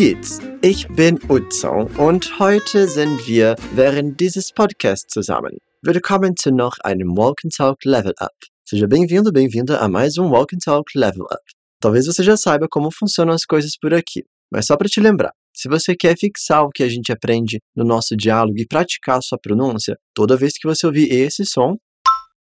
geht's? Ich bin Utso und heute sind wir während dieses Podcasts zusammen. Willkommen zu noch einem Walk and Talk Level Up. Seja bem-vindo, bem-vinda a mais um Walk and Talk Level Up. Talvez você já saiba como funcionam as coisas por aqui, mas só para te lembrar, se você quer fixar o que a gente aprende no nosso diálogo e praticar sua pronúncia, toda vez que você ouvir esse som,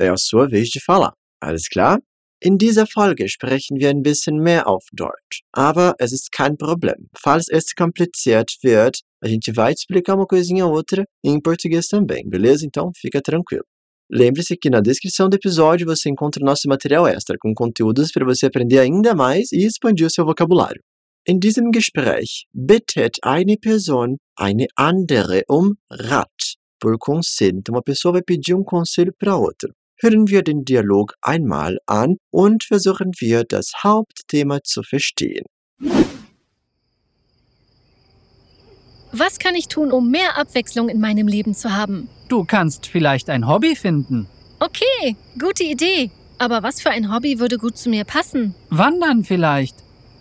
é a sua vez de falar. Alles klar? In dieser Folge sprechen wir ein bisschen mehr auf Deutsch, aber es ist kein Problem. Falls es compliziert wird, a gente vai te explicar uma coisinha ou outra em português também, beleza? Então fica tranquilo. Lembre-se que na descrição do episódio você encontra nosso material extra com conteúdos para você aprender ainda mais e expandir o seu vocabulário. In diesem Gespräch bittet eine Person eine andere um Rat, por conselho. Então, uma pessoa vai pedir um conselho para outra. Hören wir den Dialog einmal an und versuchen wir das Hauptthema zu verstehen. Was kann ich tun, um mehr Abwechslung in meinem Leben zu haben? Du kannst vielleicht ein Hobby finden. Okay, gute Idee. Aber was für ein Hobby würde gut zu mir passen? Wandern vielleicht.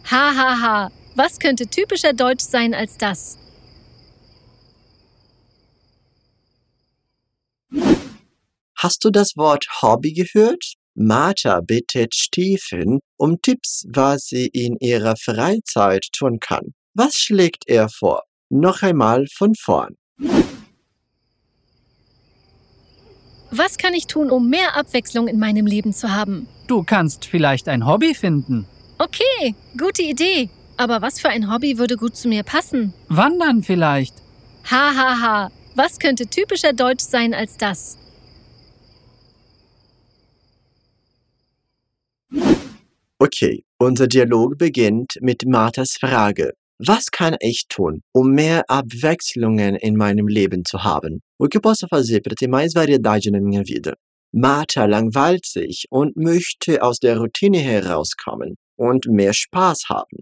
Ha ha ha. Was könnte typischer Deutsch sein als das? Hast du das Wort Hobby gehört? Martha bittet Stephen um Tipps, was sie in ihrer Freizeit tun kann. Was schlägt er vor? Noch einmal von vorn. Was kann ich tun, um mehr Abwechslung in meinem Leben zu haben? Du kannst vielleicht ein Hobby finden. Okay, gute Idee. Aber was für ein Hobby würde gut zu mir passen? Wandern vielleicht. Ha ha ha. Was könnte typischer Deutsch sein als das? Okay, unser Dialog beginnt mit Marthas Frage. Was kann ich tun, um mehr Abwechslungen in meinem Leben zu haben? O que posso fazer para ter mais variedade na minha vida? Martha langweilt sich und möchte aus der Routine herauskommen und mehr Spaß haben.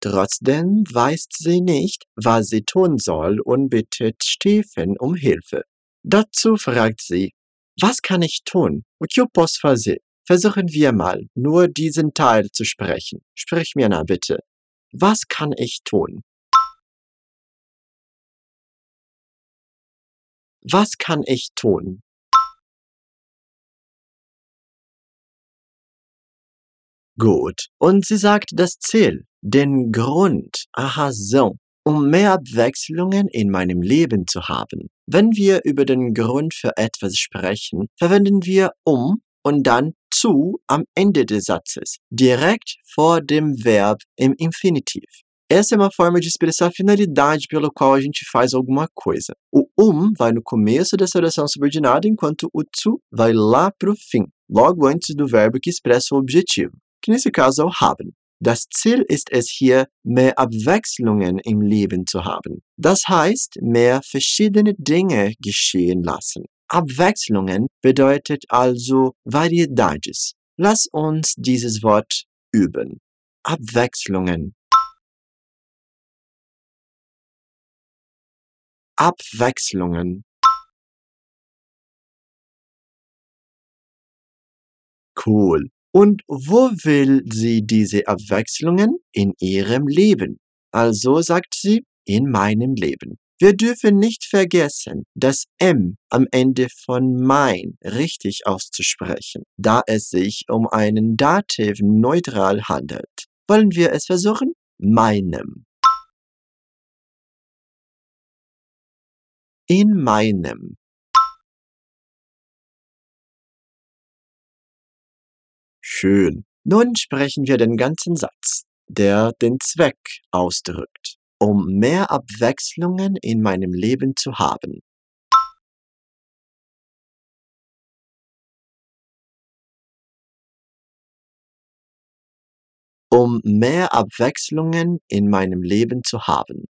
Trotzdem weiß sie nicht, was sie tun soll und bittet Stephen um Hilfe. Dazu fragt sie, was kann ich tun? O que eu posso fazer? Versuchen wir mal, nur diesen Teil zu sprechen. Sprich mir nach bitte. Was kann ich tun? Was kann ich tun? Gut. Und sie sagt das Ziel, den Grund, aha so, um mehr Abwechslungen in meinem Leben zu haben. Wenn wir über den Grund für etwas sprechen, verwenden wir um und dann zu am Ende des Satzes, direkt vor dem Verb im Infinitiv. Essa é uma forma de expressar a finalidade pela qual a gente faz alguma coisa. O um vai no começo dessa oração subordinada, enquanto o zu vai lá para o fim, logo antes do verbo que expressa o objetivo, que nesse caso é o haben. Das Ziel ist es hier, mehr Abwechslungen im Leben zu haben. Das heißt, mehr verschiedene Dinge geschehen lassen. Abwechslungen bedeutet also Variedades. Lass uns dieses Wort üben. Abwechslungen. Abwechslungen. Cool. Und wo will sie diese Abwechslungen? In ihrem Leben. Also sagt sie, in meinem Leben. Wir dürfen nicht vergessen, das M am Ende von mein richtig auszusprechen, da es sich um einen Dativ neutral handelt. Wollen wir es versuchen? Meinem. In meinem. Schön. Nun sprechen wir den ganzen Satz, der den Zweck ausdrückt, um mehr Abwechslungen in meinem Leben zu haben. Um mehr Abwechslungen in meinem Leben zu haben.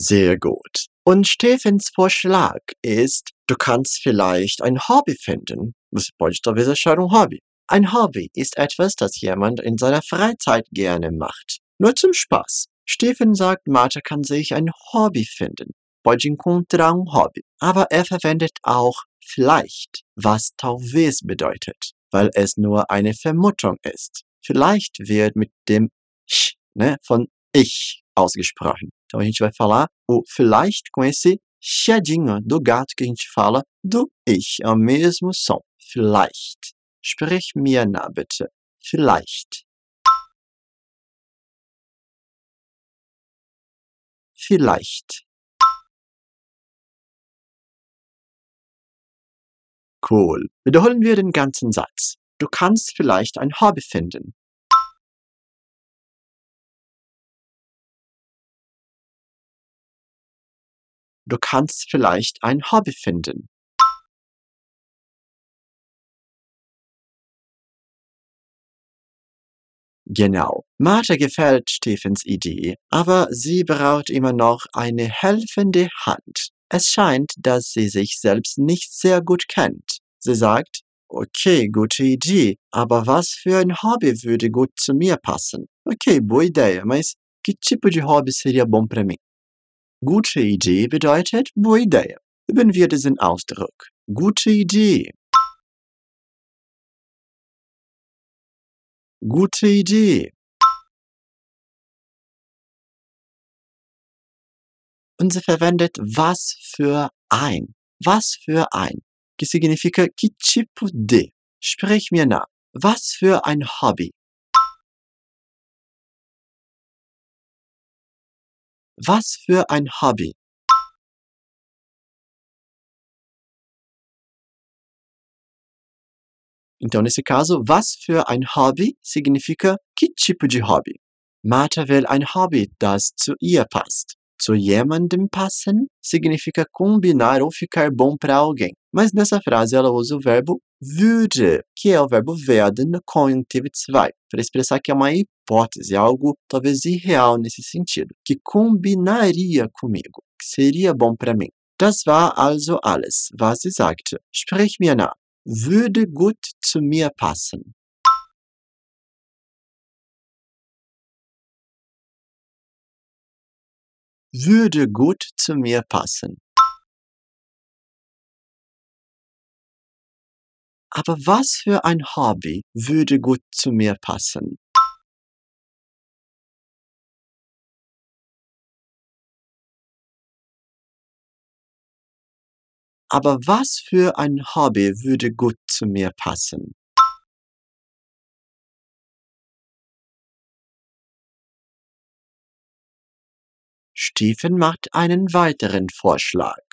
Sehr gut. Und Stephens Vorschlag ist, du kannst vielleicht ein Hobby finden. Achar um Hobby. Ein Hobby ist etwas, das jemand in seiner Freizeit gerne macht. Nur zum Spaß. Stephen sagt, Martha kann sich ein Hobby finden. Pode encontrar um Hobby. Aber er verwendet auch vielleicht, was talvez bedeutet, weil es nur eine Vermutung ist. Vielleicht wird mit dem ch, né, von ich ausgesprochen. Então a gente vai falar o vielleicht com esse chiadinho do gato que a gente fala do ich, é o mesmo som. Vielleicht. Sprich mir na bitte. Vielleicht. Vielleicht. Cool. Wiederholen wir den ganzen Satz. Du kannst vielleicht ein Hobby finden. Du kannst vielleicht ein Hobby finden. Genau. Martha gefällt Stephens Idee, aber sie braucht immer noch eine helfende Hand. Es scheint, dass sie sich selbst nicht sehr gut kennt. Sie sagt, okay, gute Idee, aber was für ein Hobby würde gut zu mir passen? Ok, boa ideia, mas que tipo de hobby seria bom para mim? Gute Idee bedeutet boa ideia. Üben wir diesen Ausdruck. Gute Idee. Gute Idee. Und sie verwendet was für ein. Was für ein. Que significa que tipo de. Sprich mir nach. Was für ein Hobby. Was für ein Hobby. Então, nesse caso, was für ein Hobby significa que tipo de Hobby. Martha will ein Hobby, das zu ihr passt. Zu jemandem passen significa combinar ou ficar bom para alguém. Mas nessa frase ela usa o verbo würde, que é o verbo werden no Conjunctive 2, para expressar que é uma hipótese, algo talvez irreal nesse sentido, que combinaria comigo, que seria bom para mim. Das war also alles, was sie sagte. Sprich mir nach. Würde gut zu mir passen. Würde gut zu mir passen. Aber was für ein Hobby würde gut zu mir passen? Aber was für ein Hobby würde gut zu mir passen? Stephen macht einen weiteren Vorschlag.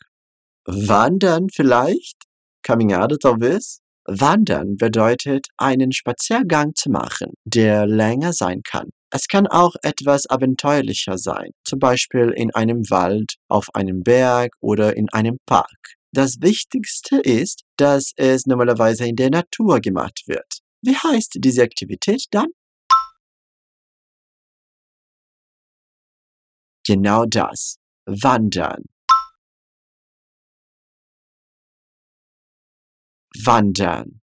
Wandern vielleicht? Caminhada talvez? Wandern bedeutet, einen Spaziergang zu machen, der länger sein kann. Es kann auch etwas abenteuerlicher sein, zum Beispiel in einem Wald, auf einem Berg oder in einem Park. Das Wichtigste ist, dass es normalerweise in der Natur gemacht wird. Wie heißt diese Aktivität dann? Genau das. Wandern. Wandern.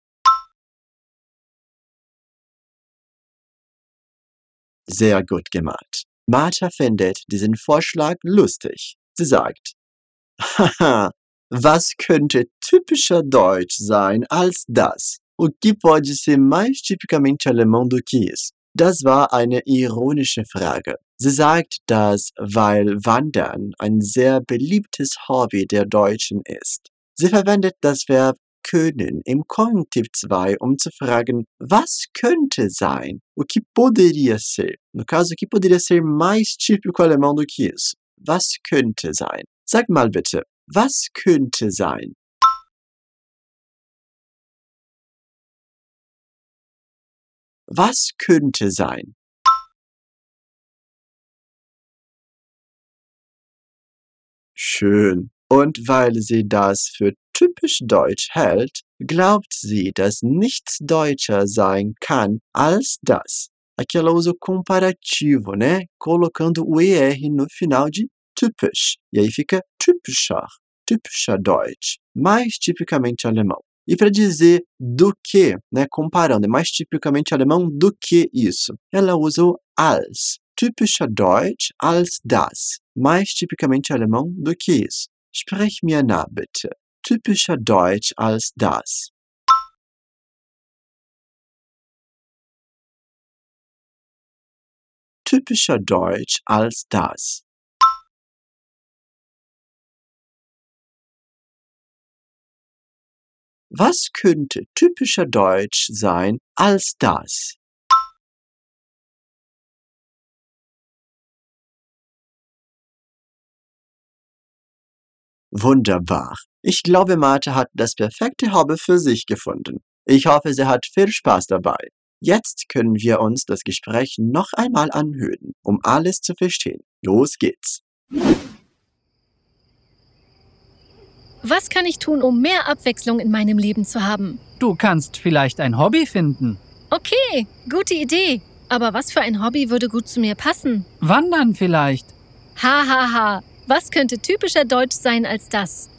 Sehr gut gemacht. Martha findet diesen Vorschlag lustig. Sie sagt, haha, was könnte typischer Deutsch sein als das? O que pode ser mais tipicamente alemão do que isso? Das war eine ironische Frage. Sie sagt, dass weil Wandern ein sehr beliebtes Hobby der Deutschen ist. Sie verwendet das Verb können im Konjunktiv 2, um zu fragen, was könnte sein? O que poderia ser? No caso, o que poderia ser mais típico alemão do que isso? Was könnte sein? Sag mal bitte, was könnte sein? Was könnte sein? Schön. Und weil sie das für typisch deutsch hält, glaubt sie, dass nichts deutscher sein kann als das. Aqui ela usa o comparativo, né? Colocando o ER no final de typisch. E aí fica typischer, typischer Deutsch, mais tipicamente alemão. E para dizer do que, né, comparando, é mais tipicamente alemão do que isso, ela usa o als. Typischer Deutsch als das. Mais tipicamente alemão do que isso. Sprich mir nach, bitte. Typischer Deutsch als das? Typischer Deutsch als das. Was könnte typischer Deutsch sein als das? Wunderbar. Ich glaube, Martha hat das perfekte Hobby für sich gefunden. Ich hoffe, sie hat viel Spaß dabei. Jetzt können wir uns das Gespräch noch einmal anhören, um alles zu verstehen. Los geht's. Was kann ich tun, um mehr Abwechslung in meinem Leben zu haben? Du kannst vielleicht ein Hobby finden. Okay, gute Idee. Aber was für ein Hobby würde gut zu mir passen? Wandern vielleicht. Ha ha ha. Was könnte typischer Deutsch sein als das?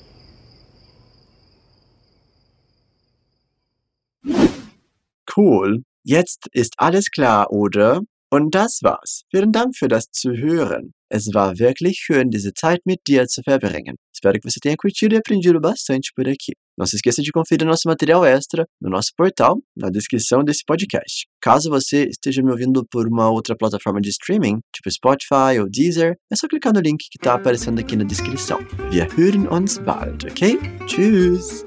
Cool. Jetzt ist alles klar, oder? Und das war's. Vielen Dank für das Zuhören. Es war wirklich schön, diese Zeit mit dir zu verbringen. Espero que você tenha curtido e aprendido bastante por aqui. Não se esqueça de conferir nosso material extra no nosso portal, na descrição desse podcast. Caso você esteja me ouvindo por uma outra plataforma de streaming, tipo Spotify ou Deezer, é só clicar no link que está aparecendo aqui na descrição. Wir hören uns bald, ok? Tschüss!